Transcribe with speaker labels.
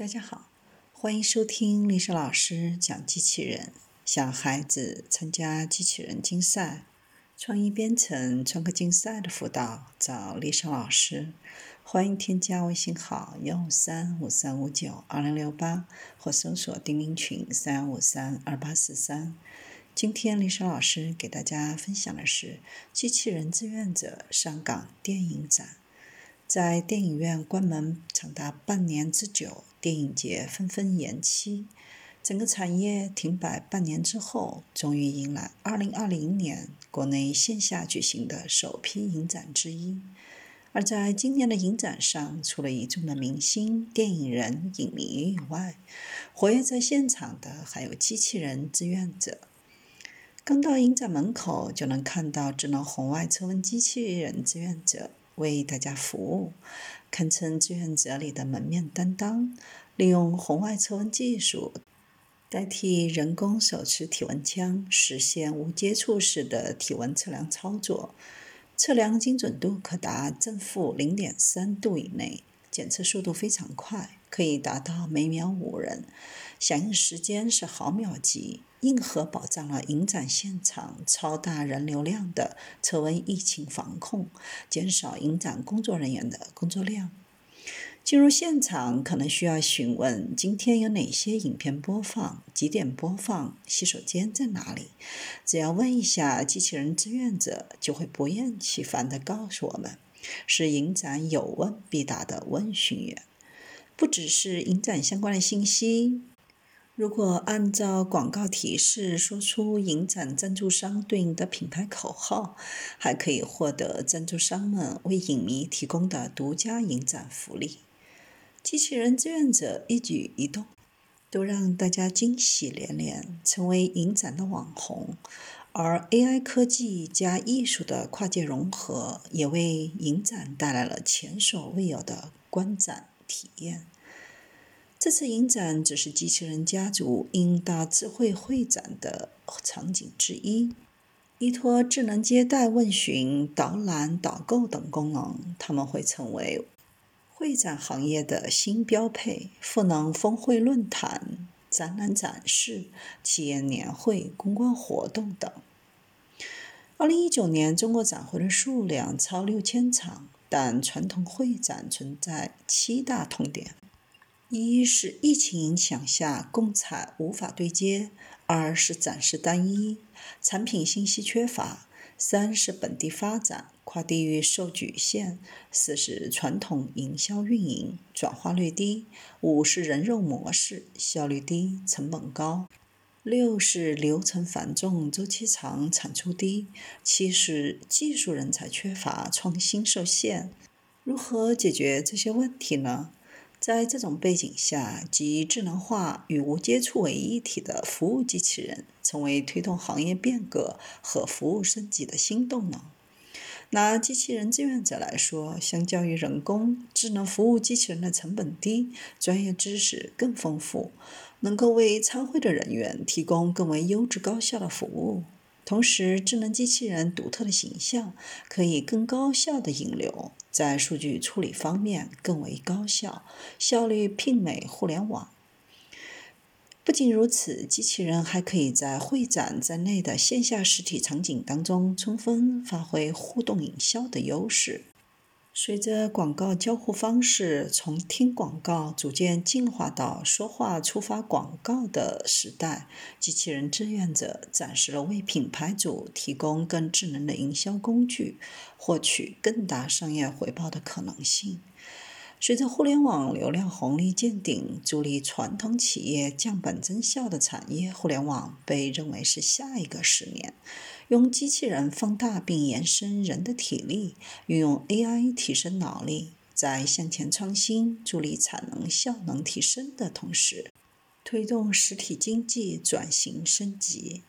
Speaker 1: 大家好，欢迎收听丽莎老师讲机器人。小孩子参加机器人竞赛、创意编程、创客竞赛的辅导，找丽莎老师。欢迎添加微信号幺五三五三五九二零六八，或搜索钉钉群三五三二八四三。今天丽莎老师给大家分享的是机器人志愿者上岗电影展。在电影院关门长达半年之久，电影节纷纷延期，整个产业停摆半年之后，终于迎来2020年国内线下举行的首批影展之一。而在今年的影展上，除了一众的明星、电影人、影迷以外，活跃在现场的还有机器人志愿者。刚到影展门口，就能看到智能红外测温机器人志愿者。为大家服务，堪称志愿者里的门面担当。利用红外测温技术代替人工手持体温枪，实现无接触式的体温测量操作。测量精准度可达正负零点三度以内，检测速度非常快，可以达到每秒五人，响应时间是毫秒级。硬核保障了影展现场超大人流量的测温疫情防控，减少影展工作人员的工作量。进入现场可能需要询问今天有哪些影片播放，几点播放，洗手间在哪里。只要问一下机器人志愿者，就会不厌其烦地告诉我们，是影展有问必答的问询员。不只是影展相关的信息。如果按照广告提示说出影展赞助商对应的品牌口号，还可以获得赞助商们为影迷提供的独家影展福利。机器人志愿者一举一动都让大家惊喜连连，成为影展的网红。而 AI 科技加艺术的跨界融合，也为影展带来了前所未有的观展体验。这次影展只是机器人家族应大智慧会展的场景之一。依托智能接待、问询、导览、导购等功能，他们会成为会展行业的新标配。赋能峰会论坛、展览展示、企业年会、公关活动等。二零一九年中国展会的数量超六千场，但传统会展存在七大痛点。一是疫情影响下供采无法对接；二是展示单一，产品信息缺乏；三是本地发展跨地域受局限；四是传统营销运营转化率低；五是人肉模式效率低、成本高；六是流程繁重、周期长、产出低；七是技术人才缺乏、创新受限。如何解决这些问题呢？在这种背景下，集智能化与无接触为一体的服务机器人，成为推动行业变革和服务升级的新动能。拿机器人志愿者来说，相较于人工智能服务机器人的成本低，专业知识更丰富，能够为参会的人员提供更为优质高效的服务。同时，智能机器人独特的形象可以更高效的引流，在数据处理方面更为高效，效率媲美互联网。不仅如此，机器人还可以在会展在内的线下实体场景当中充分发挥互动营销的优势。随着广告交互方式从听广告逐渐进化到说话触发广告的时代，机器人志愿者展示了为品牌主提供更智能的营销工具，获取更大商业回报的可能性。随着互联网流量红利见顶，助力传统企业降本增效的产业，互联网被认为是下一个十年。用机器人放大并延伸人的体力，运用 AI 提升脑力，在向前创新、助力产能效能提升的同时，推动实体经济转型升级。